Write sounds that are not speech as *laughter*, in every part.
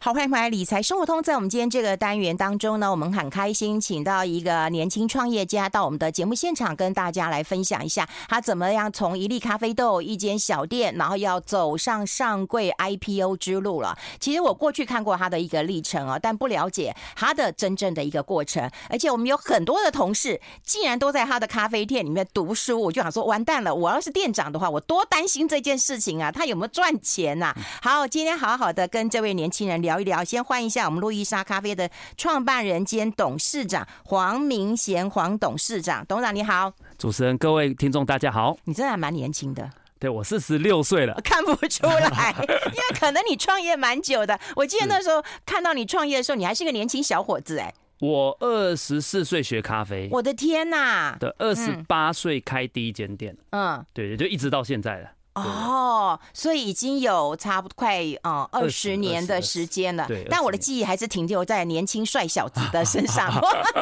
好，欢迎回来理财生活通。在我们今天这个单元当中呢，我们很开心，请到一个年轻创业家到我们的节目现场，跟大家来分享一下他怎么样从一粒咖啡豆、一间小店，然后要走上上柜 IPO 之路了。其实我过去看过他的一个历程啊，但不了解他的真正的一个过程。而且我们有很多的同事，竟然都在他的咖啡店里面读书，我就想说，完蛋了！我要是店长的话，我多担心这件事情啊！他有没有赚钱呐？好，今天好好的跟这位年轻人聊。聊一聊，先欢迎一下我们路易莎咖啡的创办人兼董事长黄明贤，黄董事长，董事长你好，主持人各位听众大家好，你真的还蛮年轻的，对我四十六岁了，*laughs* 看不出来，因为可能你创业蛮久的，我记得那时候看到你创业的时候，你还是个年轻小伙子哎，我二十四岁学咖啡，我的天哪，对，二十八岁开第一间店，嗯，对，就一直到现在了。哦，所以已经有差不多快呃二十年的时间了，对。但我的记忆还是停留在年轻帅小子的身上，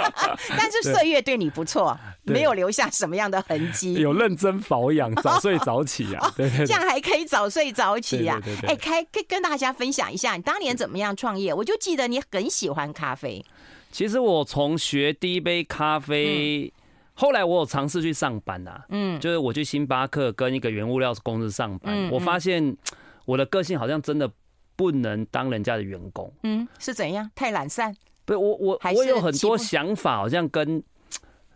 *laughs* 但是岁月对你不错，没有留下什么样的痕迹。有认真保养，早 *laughs* 睡早起啊，对，这样还可以早睡早起呀。哎，开跟跟大家分享一下，你当年怎么样创业？我就记得你很喜欢咖啡。其实我从学第一杯咖啡。后来我有尝试去上班呐，嗯，就是我去星巴克跟一个原物料公司上班，我发现我的个性好像真的不能当人家的员工，嗯，是怎样？太懒散？不是，我我我有很多想法，好像跟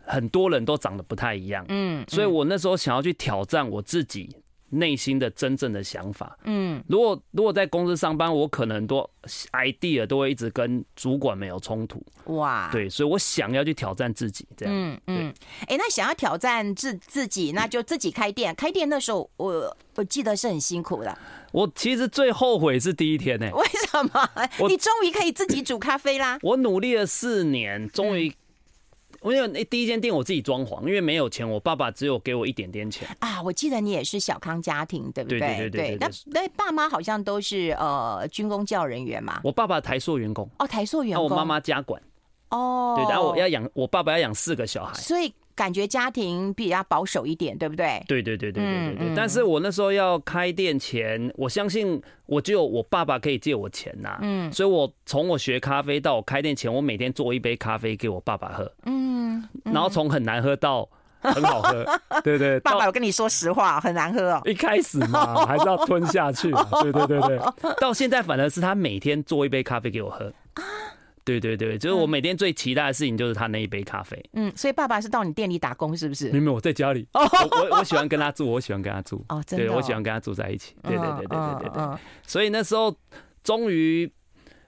很多人都长得不太一样，嗯，所以我那时候想要去挑战我自己。内心的真正的想法，嗯，如果如果在公司上班，我可能很多 idea 都会一直跟主管没有冲突，哇，对，所以我想要去挑战自己，这样，嗯嗯，哎，那想要挑战自自己，那就自己开店。开店那时候，我我记得是很辛苦的。我其实最后悔是第一天呢，为什么？你终于可以自己煮咖啡啦！我努力了四年，终于。因为那第一间店我自己装潢，因为没有钱，我爸爸只有给我一点点钱啊。我记得你也是小康家庭，对不对？对对对对。那那爸妈好像都是呃军工教人员嘛。我爸爸台塑员工哦，台塑员工。那我妈妈家管哦，对，然后我要养我爸爸要养四个小孩，所以。感觉家庭比较保守一点，对不对？对对对对对对对。但是我那时候要开店前，我相信我只有我爸爸可以借我钱呐。嗯。所以我从我学咖啡到我开店前，我每天做一杯咖啡给我爸爸喝。嗯。然后从很难喝到很好喝，*laughs* 对对。爸爸我跟你说实话，很难喝哦。一开始嘛，*laughs* 还是要吞下去。对对对对。到现在反而是他每天做一杯咖啡给我喝。对对对，就是我每天最期待的事情就是他那一杯咖啡。嗯，所以爸爸是到你店里打工是不是？没有，我在家里。哦，我我喜欢跟他住，我喜欢跟他住。哦，真的。对，我喜欢跟他住在一起。对对对对对对对。所以那时候终于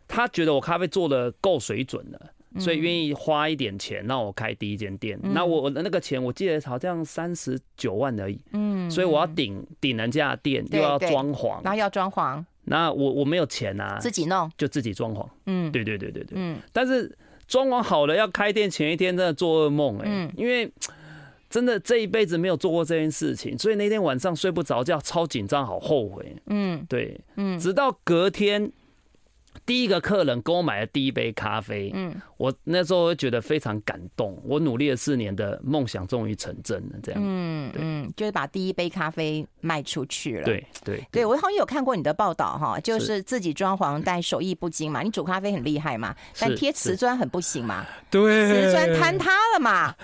他觉得我咖啡做的够水准了，所以愿意花一点钱让我开第一间店。那我的那个钱我记得好像三十九万而已。嗯。所以我要顶顶人家的店，又要装潢，然后要装潢。那我我没有钱啊，自己弄就自己装潢。嗯，对对对对对。嗯，但是装潢好了要开店前一天真的做噩梦哎，因为 *tsk* 真的这一辈子没有做过这件事情，所以那天晚上睡不着觉，超紧张，好后悔。嗯，对，嗯，直到隔天。第一个客人跟我买了第一杯咖啡，嗯，我那时候会觉得非常感动。我努力了四年的梦想终于成真了，这样，嗯嗯，就是把第一杯咖啡卖出去了。对对对，我好像有看过你的报道哈，就是自己装潢，但手艺不精嘛。你煮咖啡很厉害嘛，但贴瓷砖很不行嘛。对，瓷砖坍塌了嘛。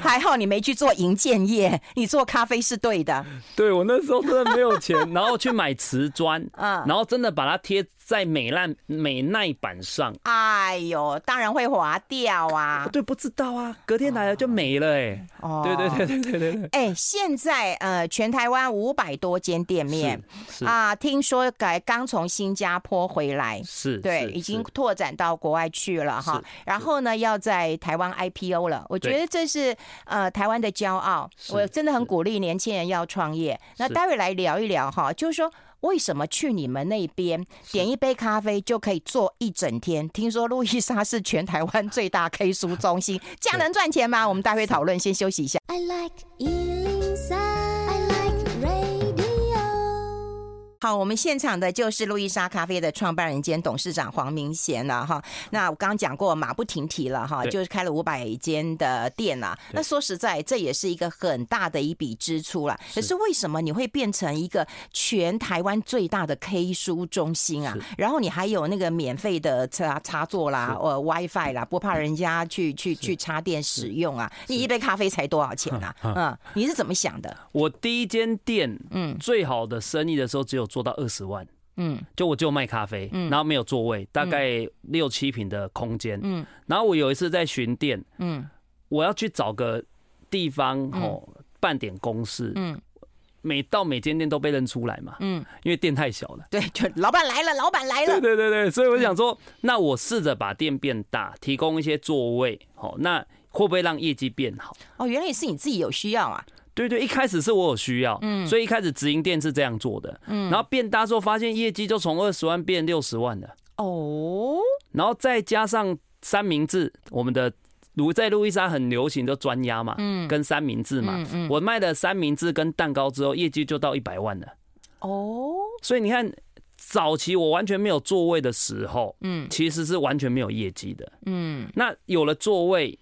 还好你没去做营建业，你做咖啡是对的。*laughs* 对，我那时候真的没有钱，然后去买瓷砖，*laughs* 嗯，然后真的把它贴。在美烂美耐板上，哎呦，当然会滑掉啊！对，不知道啊，隔天来了就没了哎、欸。哦，对对对对对对对。哎、欸，现在呃，全台湾五百多间店面啊，听说改刚从新加坡回来，是，对，已经拓展到国外去了哈。然后呢，要在台湾 IPO 了，我觉得这是呃台湾的骄傲。我真的很鼓励年轻人要创业。那待会来聊一聊哈，就是说。为什么去你们那边点一杯咖啡就可以坐一整天？听说路易莎是全台湾最大 K 书中心，这样能赚钱吗？我们待会讨论，先休息一下。I like 好，我们现场的就是路易莎咖啡的创办人兼董事长黄明贤了哈。那我刚刚讲过，马不停蹄了哈，就是开了五百间的店了。那说实在，这也是一个很大的一笔支出了。可是为什么你会变成一个全台湾最大的 K 书中心啊？然后你还有那个免费的插插座啦，呃，WiFi 啦，不怕人家去去去插电使用啊？你一杯咖啡才多少钱啊？嗯，你是怎么想的？我第一间店，嗯，最好的生意的时候只有。做到二十万，嗯，就我就卖咖啡，嗯，然后没有座位，大概六七平的空间，嗯，然后我有一次在巡店，嗯，我要去找个地方哦办点公事，嗯，每到每间店都被认出来嘛，嗯，因为店太小了，对，就老板来了，老板来了，对对对对，所以我想说，那我试着把店变大，提供一些座位，好，那会不会让业绩变好？哦，原来也是你自己有需要啊。对对，一开始是我有需要，嗯，所以一开始直营店是这样做的，嗯，然后变大之后发现业绩就从二十万变六十万了，哦，然后再加上三明治，我们的如在路易莎很流行的专压嘛，嗯，跟三明治嘛，嗯，我卖的三明治跟蛋糕之后，业绩就到一百万了，哦，所以你看早期我完全没有座位的时候，嗯，其实是完全没有业绩的，嗯，那有了座位。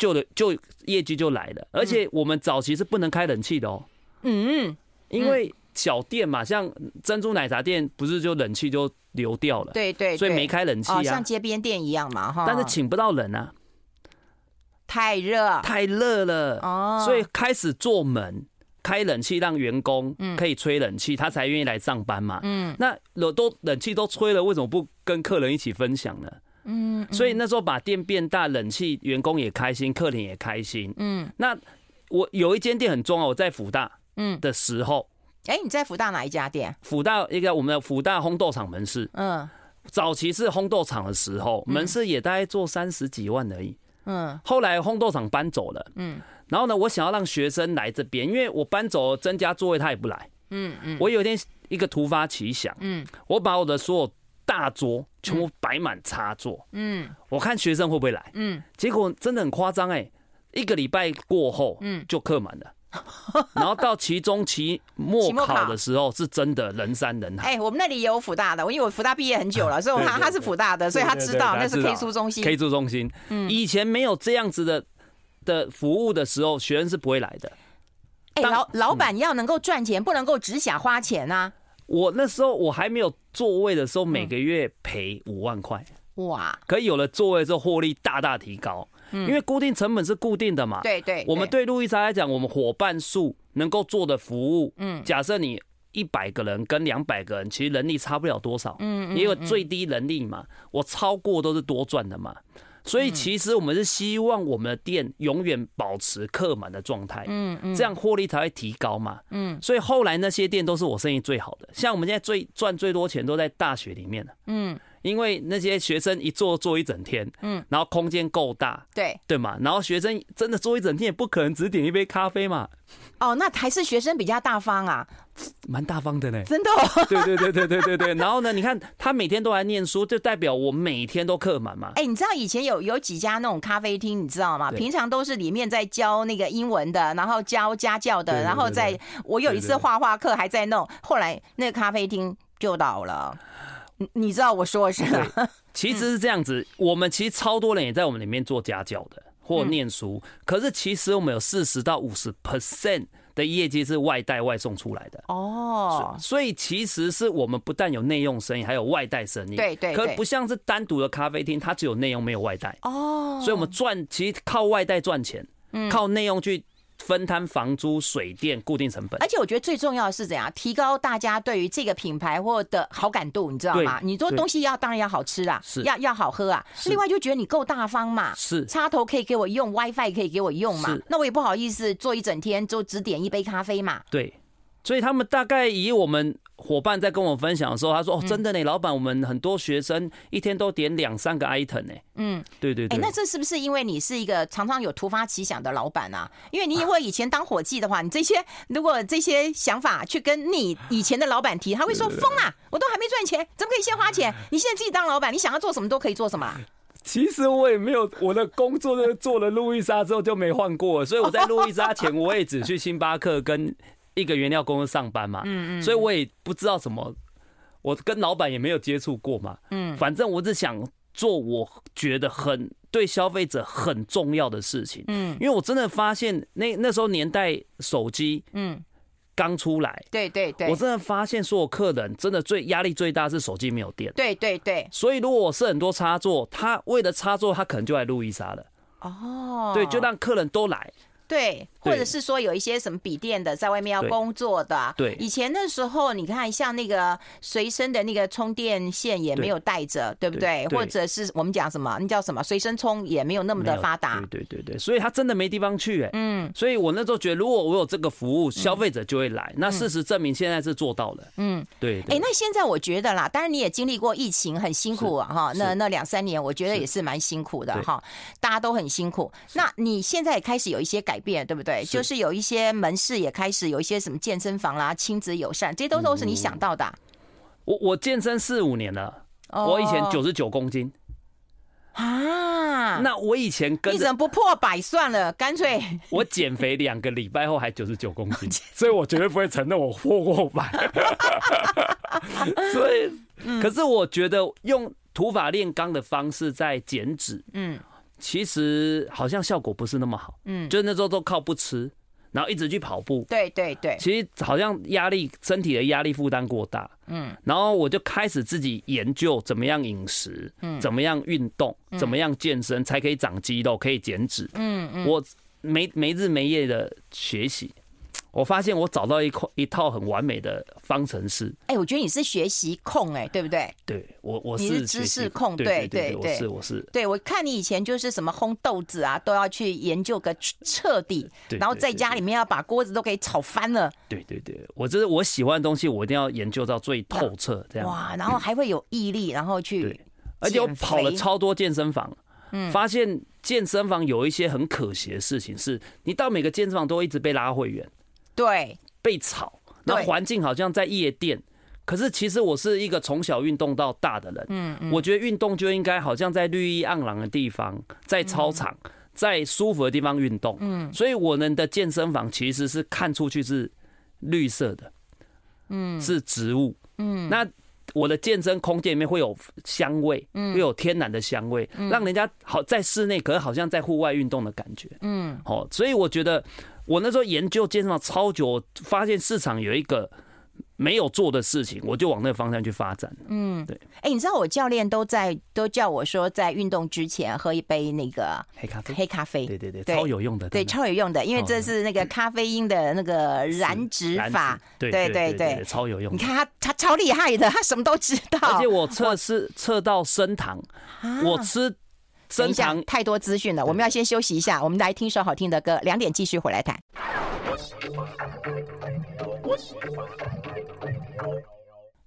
就的就业绩就来了，而且我们早期是不能开冷气的哦。嗯，因为小店嘛，像珍珠奶茶店，不是就冷气就流掉了。对对，所以没开冷气啊，像街边店一样嘛哈。但是请不到人啊，太热，太热了哦。所以开始做门开冷气，让员工可以吹冷气，他才愿意来上班嘛。嗯，那冷都冷气都吹了，为什么不跟客人一起分享呢？嗯，所以那时候把店变大，冷气员工也开心，客人也开心。嗯，那我有一间店很重要，我在福大嗯的时候，哎，你在福大哪一家店？福大一个我们的福大烘豆厂门市。嗯，早期是烘豆厂的时候，门市也大概做三十几万而已。嗯，后来烘豆厂搬走了。嗯，然后呢，我想要让学生来这边，因为我搬走增加座位，他也不来。嗯嗯，我有一天一个突发奇想，嗯，我把我的所有。大桌全部摆满插座，嗯，我看学生会不会来，嗯，结果真的很夸张哎，一个礼拜过后，嗯，就客满了，*laughs* 然后到期中、期末考的时候，是真的人山人海。哎，我们那里也有辅大的，因为我辅大毕业很久了，所以他他是辅大的，所以他知道那是 K 书中心。K 书中心，嗯，以前没有这样子的的服务的时候，学生是不会来的。哎，老老板要能够赚钱，不能够只想花钱啊。我那时候我还没有座位的时候，每个月赔五万块。哇！可以有了座位之后，获利大大提高。嗯，因为固定成本是固定的嘛。对对。我们对路易莎来讲，我们伙伴数能够做的服务，嗯，假设你一百个人跟两百个人，其实能力差不了多少。嗯，因为最低能力嘛，我超过都是多赚的嘛。所以其实我们是希望我们的店永远保持客满的状态，嗯嗯，这样获利才会提高嘛，嗯。所以后来那些店都是我生意最好的，像我们现在最赚最多钱都在大学里面了，嗯。因为那些学生一坐坐一整天，嗯，然后空间够大，对对嘛，然后学生真的坐一整天也不可能只点一杯咖啡嘛。哦，那还是学生比较大方啊，蛮大方的呢，真的、哦。对对对对对对对。*laughs* 然后呢，你看他每天都来念书，就代表我每天都客满嘛。哎，你知道以前有有几家那种咖啡厅，你知道吗？平常都是里面在教那个英文的，然后教家教的，然后在我有一次画画课还在弄，后来那个咖啡厅就倒了。你知道我说的是？*laughs* 其实是这样子，我们其实超多人也在我们里面做家教的或念书，可是其实我们有四十到五十 percent 的业绩是外带外送出来的哦，所以其实是我们不但有内用生意，还有外带生意。对对，可不像是单独的咖啡厅，它只有内用没有外带哦，所以我们赚其实靠外带赚钱，靠内用去。分摊房租、水电、固定成本，而且我觉得最重要的是怎样提高大家对于这个品牌或的好感度，你知道吗？你做东西要当然要好吃啊，是要要好喝啊。另外就觉得你够大方嘛，是插头可以给我用，WiFi 可以给我用嘛。那我也不好意思做一整天就只点一杯咖啡嘛。对，所以他们大概以我们。伙伴在跟我分享的时候，他说：“哦，真的呢，老板，我们很多学生一天都点两三个 item 呢。”嗯，对对对。哎，那这是不是因为你是一个常常有突发奇想的老板啊？因为你如果以前当伙计的话，你这些如果这些想法去跟你以前的老板提，他会说：“疯啊，我都还没赚钱，怎么可以先花钱？*laughs* 你现在自己当老板，你想要做什么都可以做什么。”其实我也没有我的工作，就做了路易莎之后就没换过，所以我在路易莎前我也只去星巴克跟。一个原料公司上班嘛，嗯嗯，所以我也不知道什么，我跟老板也没有接触过嘛，嗯，反正我只想做我觉得很对消费者很重要的事情，嗯，因为我真的发现那那时候年代手机，嗯。刚出来，对对对，我真的发现所有客人真的最压力最大是手机没有电，对对对，所以如果我是很多插座，他为了插座，他可能就来路易莎了，哦，对，就让客人都来。对，或者是说有一些什么笔电的，在外面要工作的。对，以前的时候，你看像那个随身的那个充电线也没有带着，对不对？或者是我们讲什么，那叫什么随身充也没有那么的发达。对对对对，所以他真的没地方去哎。嗯。所以我那时候觉得，如果我有这个服务，消费者就会来。那事实证明，现在是做到了。嗯，对。哎，那现在我觉得啦，当然你也经历过疫情，很辛苦啊哈。那那两三年，我觉得也是蛮辛苦的哈。大家都很辛苦。那你现在也开始有一些改变，对不对？就。就是有一些门市也开始有一些什么健身房啦、亲子友善，这些都都是你想到的、啊。我我健身四五年了，我以前九十九公斤啊。那我以前跟你怎么不破百算了？干脆 *laughs* 我减肥两个礼拜后还九十九公斤，所以我绝对不会承认我破过百。*laughs* 所以，可是我觉得用土法炼钢的方式在减脂，嗯。其实好像效果不是那么好，嗯，就那时候都靠不吃，然后一直去跑步，对对对，其实好像压力身体的压力负担过大，嗯，然后我就开始自己研究怎么样饮食，嗯，怎么样运动，怎么样健身才可以长肌肉，可以减脂，嗯嗯，我没没日没夜的学习。我发现我找到一块一套很完美的方程式。哎，我觉得你是学习控，哎，对不对？对，我我是知识控，对对对，我是我是。对，我看你以前就是什么烘豆子啊，都要去研究个彻底，然后在家里面要把锅子都给炒翻了。对对对，我这是我喜欢的东西，我一定要研究到最透彻，这样。哇，然后还会有毅力，然后去。对，而且我跑了超多健身房，嗯，发现健身房有一些很可惜的事情，是你到每个健身房都会一直被拉会员。对，被吵，那环境好像在夜店。可是其实我是一个从小运动到大的人，嗯，我觉得运动就应该好像在绿意盎然的地方，在操场，在舒服的地方运动。嗯，所以我们的健身房其实是看出去是绿色的，嗯，是植物，嗯，那我的健身空间里面会有香味，嗯，会有天然的香味，让人家好在室内，可是好像在户外运动的感觉，嗯，好，所以我觉得。我那时候研究健身房超久，发现市场有一个没有做的事情，我就往那个方向去发展。嗯，对。哎，你知道我教练都在都叫我说，在运动之前喝一杯那个黑咖啡。黑咖啡，对对对，超有用的。对，超有用的，因为这是那个咖啡因的那个燃脂法。对对对对，超有用。你看他，他超厉害的，他什么都知道。而且我测试测到升糖，我吃。等一下，太多资讯了，我们要先休息一下。我们来听首好听的歌，两点继续回来谈。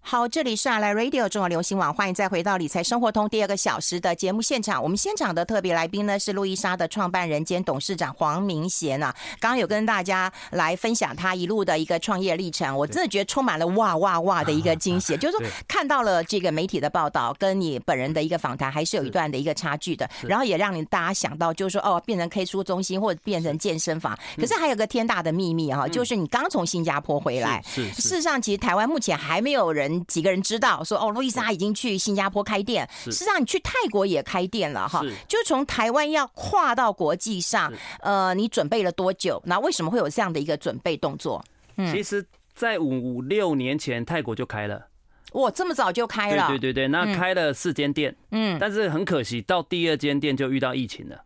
好，这里是阿来 Radio 中国流行网，欢迎再回到理财生活通第二个小时的节目现场。我们现场的特别来宾呢是路易莎的创办人兼董事长黄明贤啊。刚刚有跟大家来分享他一路的一个创业历程，我真的觉得充满了哇哇哇的一个惊喜。*laughs* 就是说看到了这个媒体的报道，跟你本人的一个访谈，还是有一段的一个差距的。然后也让你大家想到，就是说哦，变成 K 书中心或者变成健身房。可是还有个天大的秘密哈，就是你刚从新加坡回来。是，事实上，其实台湾目前还没有人。几个人知道说哦，路易莎已经去新加坡开店，实际上你去泰国也开店了哈，就从台湾要跨到国际上，呃，你准备了多久？那为什么会有这样的一个准备动作？嗯，其实，在五五六年前，泰国就开了，哇，这么早就开了？对对对对，那开了四间店，嗯，但是很可惜，到第二间店就遇到疫情了，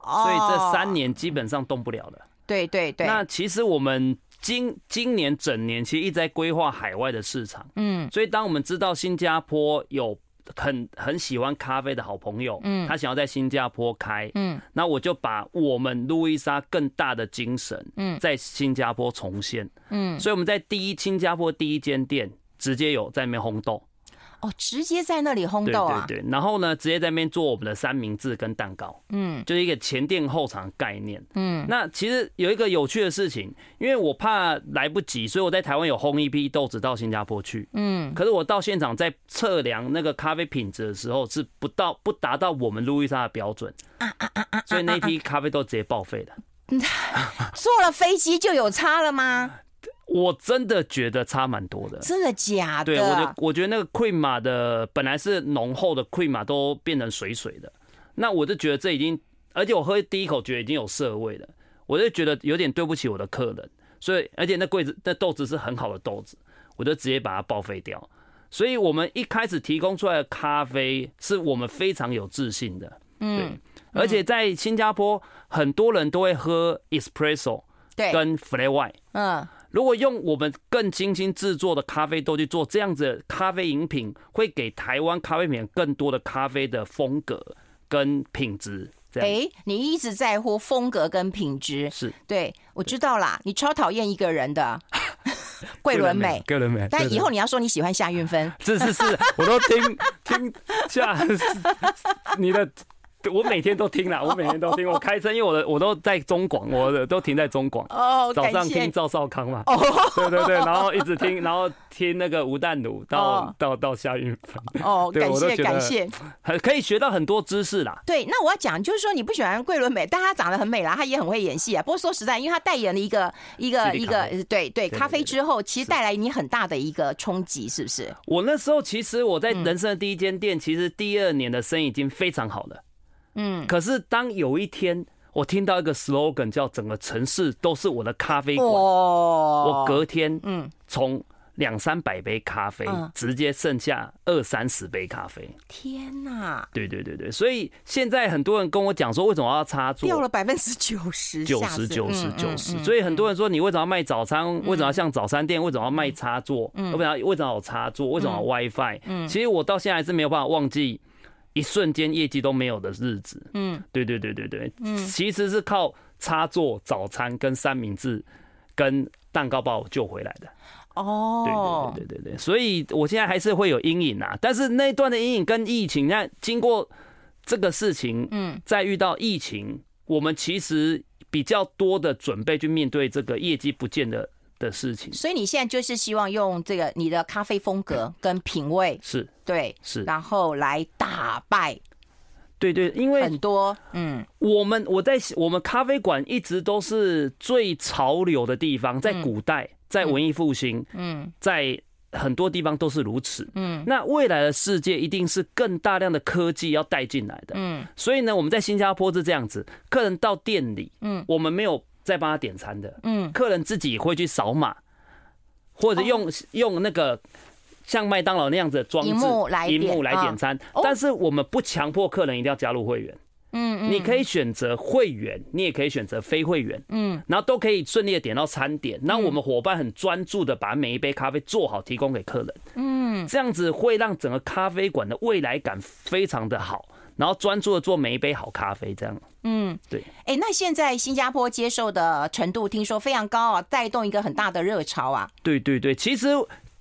哦所以这三年基本上动不了了。对对对，那其实我们。今今年整年其实一直在规划海外的市场，嗯，所以当我们知道新加坡有很很喜欢咖啡的好朋友，嗯，他想要在新加坡开，嗯，那我就把我们路易莎更大的精神，嗯，在新加坡重现，嗯，所以我们在第一新加坡第一间店直接有在那边烘豆。哦，直接在那里烘豆啊？对对对，然后呢，直接在那边做我们的三明治跟蛋糕，嗯，就是一个前店后厂的概念，嗯。那其实有一个有趣的事情，因为我怕来不及，所以我在台湾有烘一批豆子到新加坡去，嗯。可是我到现场在测量那个咖啡品质的时候，是不到不达到我们路易莎的标准，所以那批咖啡豆直接报废了。*laughs* 坐了飞机就有差了吗？我真的觉得差蛮多的。真的假的？对，我觉得我觉得那个 cream 马的本来是浓厚的 cream 马都变成水水的，那我就觉得这已经，而且我喝第一口觉得已经有涩味了，我就觉得有点对不起我的客人。所以，而且那柜子那豆子是很好的豆子，我就直接把它报废掉。所以我们一开始提供出来的咖啡是我们非常有自信的，嗯，而且在新加坡很多人都会喝 espresso，对，跟 flat white，嗯，如果用我们更精心制作的咖啡豆去做这样子的咖啡饮品，会给台湾咖啡品更多的咖啡的风格跟品质。哎，你一直在乎风格跟品质，是对，我知道啦，你超讨厌一个人的。*laughs* 桂纶镁，桂纶镁，但以后你要说你喜欢夏韵芬，是是是，我都听听夏 *laughs* 你的。*laughs* 我每天都听啦，*laughs* 我每天都听。我开车，因为我的我都在中广，*laughs* 我的都停在中广。哦，早上听赵少康嘛。哦，对对对，然后一直听，然后听那个吴淡如到到到夏韵芬。哦，感谢感谢，很可以学到很多知识啦。对，那我要讲就是说，你不喜欢桂纶镁，但她长得很美啦，她也很会演戏啊。不过说实在，因为她代言了一个一个一个对对咖啡之后，其实带来你很大的一个冲击，是不是？我那时候其实我在人生的第一间店，其实第二年的生意已经非常好了。嗯，可是当有一天我听到一个 slogan 叫“整个城市都是我的咖啡馆”，我隔天嗯，从两三百杯咖啡直接剩下二三十杯咖啡。天哪！对对对对，所以现在很多人跟我讲说，为什么要插座？掉了百分之九十，九十九十九十。所以很多人说，你为什么要卖早餐？为什么要像早餐店？为什么要卖插座？为什么为什么有插座？为什么有 WiFi？嗯，其实我到现在还是没有办法忘记。一瞬间业绩都没有的日子，嗯，对对对对对，嗯，其实是靠插座、早餐跟三明治跟蛋糕把我救回来的，哦，对对对对对，所以我现在还是会有阴影啊，但是那段的阴影跟疫情，那经过这个事情，嗯，再遇到疫情，我们其实比较多的准备去面对这个业绩不见的。的事情，所以你现在就是希望用这个你的咖啡风格 *clears throat* 跟品味是对是，然后来打败，对对，因为很多嗯，我们我在我们咖啡馆一直都是最潮流的地方，在古代，在文艺复兴，嗯，在很多地方都是如此，嗯，那未来的世界一定是更大量的科技要带进来的，嗯，所以呢，我们在新加坡是这样子，客人到店里，嗯，我们没有。再帮他点餐的，嗯，客人自己会去扫码，或者用用那个像麦当劳那样子的装置，荧幕来点，荧幕来点餐。但是我们不强迫客人一定要加入会员，嗯，你可以选择会员，你也可以选择非会员，嗯，然后都可以顺利的点到餐点。然后我们伙伴很专注的把每一杯咖啡做好，提供给客人，嗯，这样子会让整个咖啡馆的未来感非常的好。然后专注的做每一杯好咖啡，这样。嗯，对。哎，那现在新加坡接受的程度听说非常高啊，带动一个很大的热潮啊。对对对，其实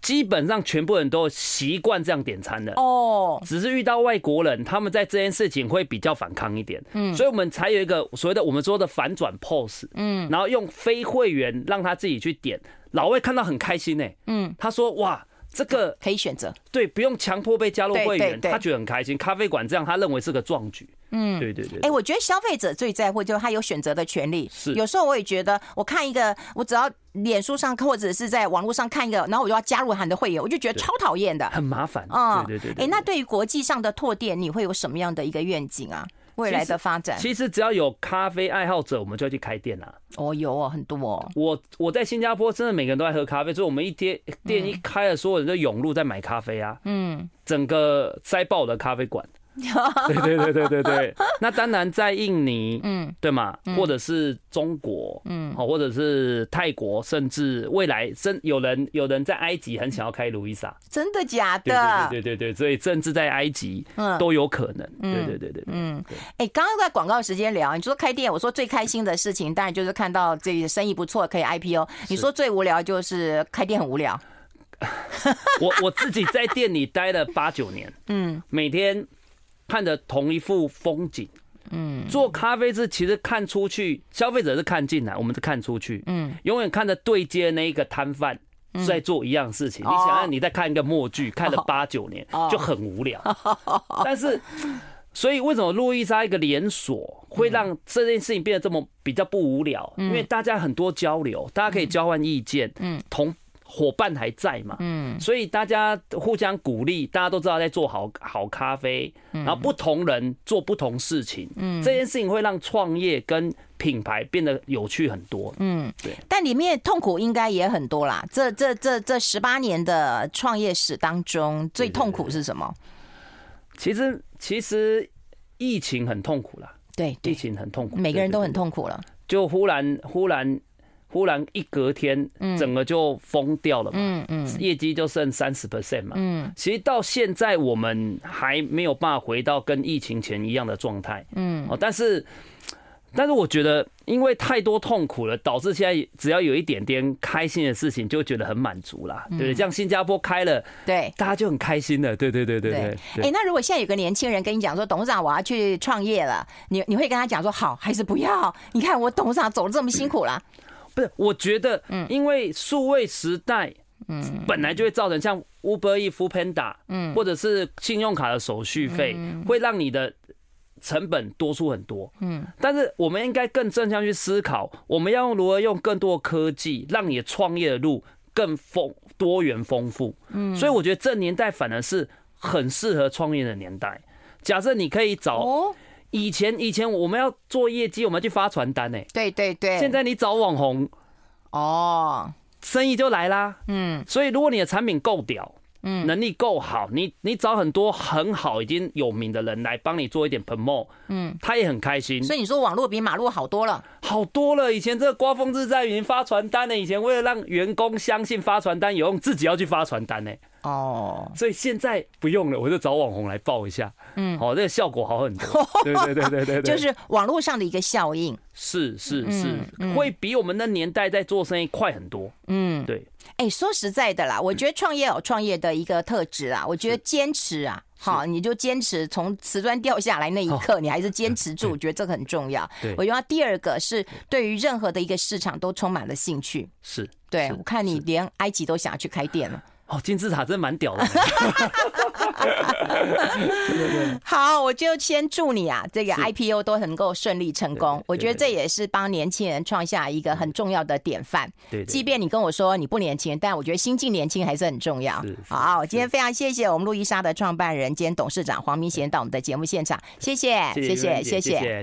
基本上全部人都习惯这样点餐的哦，只是遇到外国人，他们在这件事情会比较反抗一点。嗯，所以我们才有一个所谓的我们说的反转 pose，。嗯，然后用非会员让他自己去点，老外看到很开心呢。嗯，他说哇。这个可以选择，对，不用强迫被加入会员，他觉得很开心。咖啡馆这样，他认为是个壮举。嗯，对对对。哎，我觉得消费者最在乎就是他有选择的权利。是，有时候我也觉得，我看一个，我只要脸书上或者是在网络上看一个，然后我就要加入他的会员，我就觉得超讨厌的，很麻烦。嗯，对对对。哎，那对于国际上的拓店，你会有什么样的一个愿景啊？未来的发展其，其实只要有咖啡爱好者，我们就要去开店啦。哦，有哦，很多哦。我我在新加坡，真的每个人都在喝咖啡，所以我们一天店一开了，所有人都涌入在买咖啡啊。嗯，整个塞爆的咖啡馆。*laughs* 对对对对对对，那当然在印尼，嗯，对嘛，或者是中国，嗯，好，或者是泰国，甚至未来真有人有人在埃及很想要开路易莎，真的假的？对对对对，所以甚至在埃及，嗯，都有可能。对对对对，嗯，哎，刚刚在广告时间聊，你说开店，我说最开心的事情，当然就是看到这个生意不错，可以 IPO。你说最无聊就是开店很无聊。我我自己在店里待了八九年，嗯，每天。看着同一幅风景，嗯，做咖啡是其实看出去，消费者是看进来，我们是看出去，嗯，永远看着对接那一个摊贩在做一样事情。你想想，你在看一个默剧，看了八九年就很无聊。*laughs* 但是，所以为什么路易莎一个连锁会让这件事情变得这么比较不无聊，因为大家很多交流，大家可以交换意见，嗯，同。伙伴还在嘛？嗯，所以大家互相鼓励，大家都知道在做好好咖啡，然后不同人做不同事情，嗯，这件事情会让创业跟品牌变得有趣很多。嗯，对。但里面痛苦应该也很多啦。这这这这十八年的创业史当中，最痛苦是什么？其实其实疫情很痛苦啦。对，疫情很痛苦，每个人都很痛苦了。就忽然忽然。忽然一隔天，整个就疯掉了嘛，嗯嗯，业绩就剩三十 percent 嘛，嗯，其实到现在我们还没有办法回到跟疫情前一样的状态，嗯，哦，但是，但是我觉得，因为太多痛苦了，导致现在只要有一点点开心的事情，就觉得很满足啦，对不对？像新加坡开了，对，大家就很开心了，对对对对对。哎，那如果现在有个年轻人跟你讲说，董事长我要去创业了，你你会跟他讲说好还是不要？你看我董事长走的这么辛苦了。不是，我觉得，因为数位时代，嗯，本来就会造成像 Uber Eats、Foodpanda，嗯，或者是信用卡的手续费，会让你的成本多出很多，嗯。但是我们应该更正向去思考，我们要用如何用更多的科技，让你的创业的路更丰多元丰富，嗯。所以我觉得这年代反而是很适合创业的年代。假设你可以找。以前以前我们要做业绩，我们要去发传单呢。对对对。现在你找网红，哦，生意就来啦。嗯。所以如果你的产品够屌，嗯，能力够好，你你找很多很好已经有名的人来帮你做一点 promote，嗯，他也很开心。所以你说网络比马路好多了，好多了。以前这个刮风日晒雨发传单呢，以前为了让员工相信发传单有用，自己要去发传单呢。哦，所以现在不用了，我就找网红来报一下。嗯，好，这个效果好很多。*laughs* 对对对对对，就是网络上的一个效应。是是是，会比我们那年代在做生意快很多。嗯，对。哎，说实在的啦，我觉得创业有创业的一个特质啊，我觉得坚持啊，好，你就坚持从瓷砖掉下来那一刻，你还是坚持住，*laughs* 我觉得这个很重要。对，我觉得第二个是对于任何的一个市场都充满了兴趣。是，对，我看你连埃及都想要去开店了。哦，金字塔真的蛮屌的。*laughs* 好，我就先祝你啊，这个 IPO 都能够顺利成功。我觉得这也是帮年轻人创下一个很重要的典范。对，即便你跟我说你不年轻，但我觉得心境年轻还是很重要。好，今天非常谢谢我们路易莎的创办人兼董事长黄明贤到我们的节目现场，谢谢，谢谢，谢谢。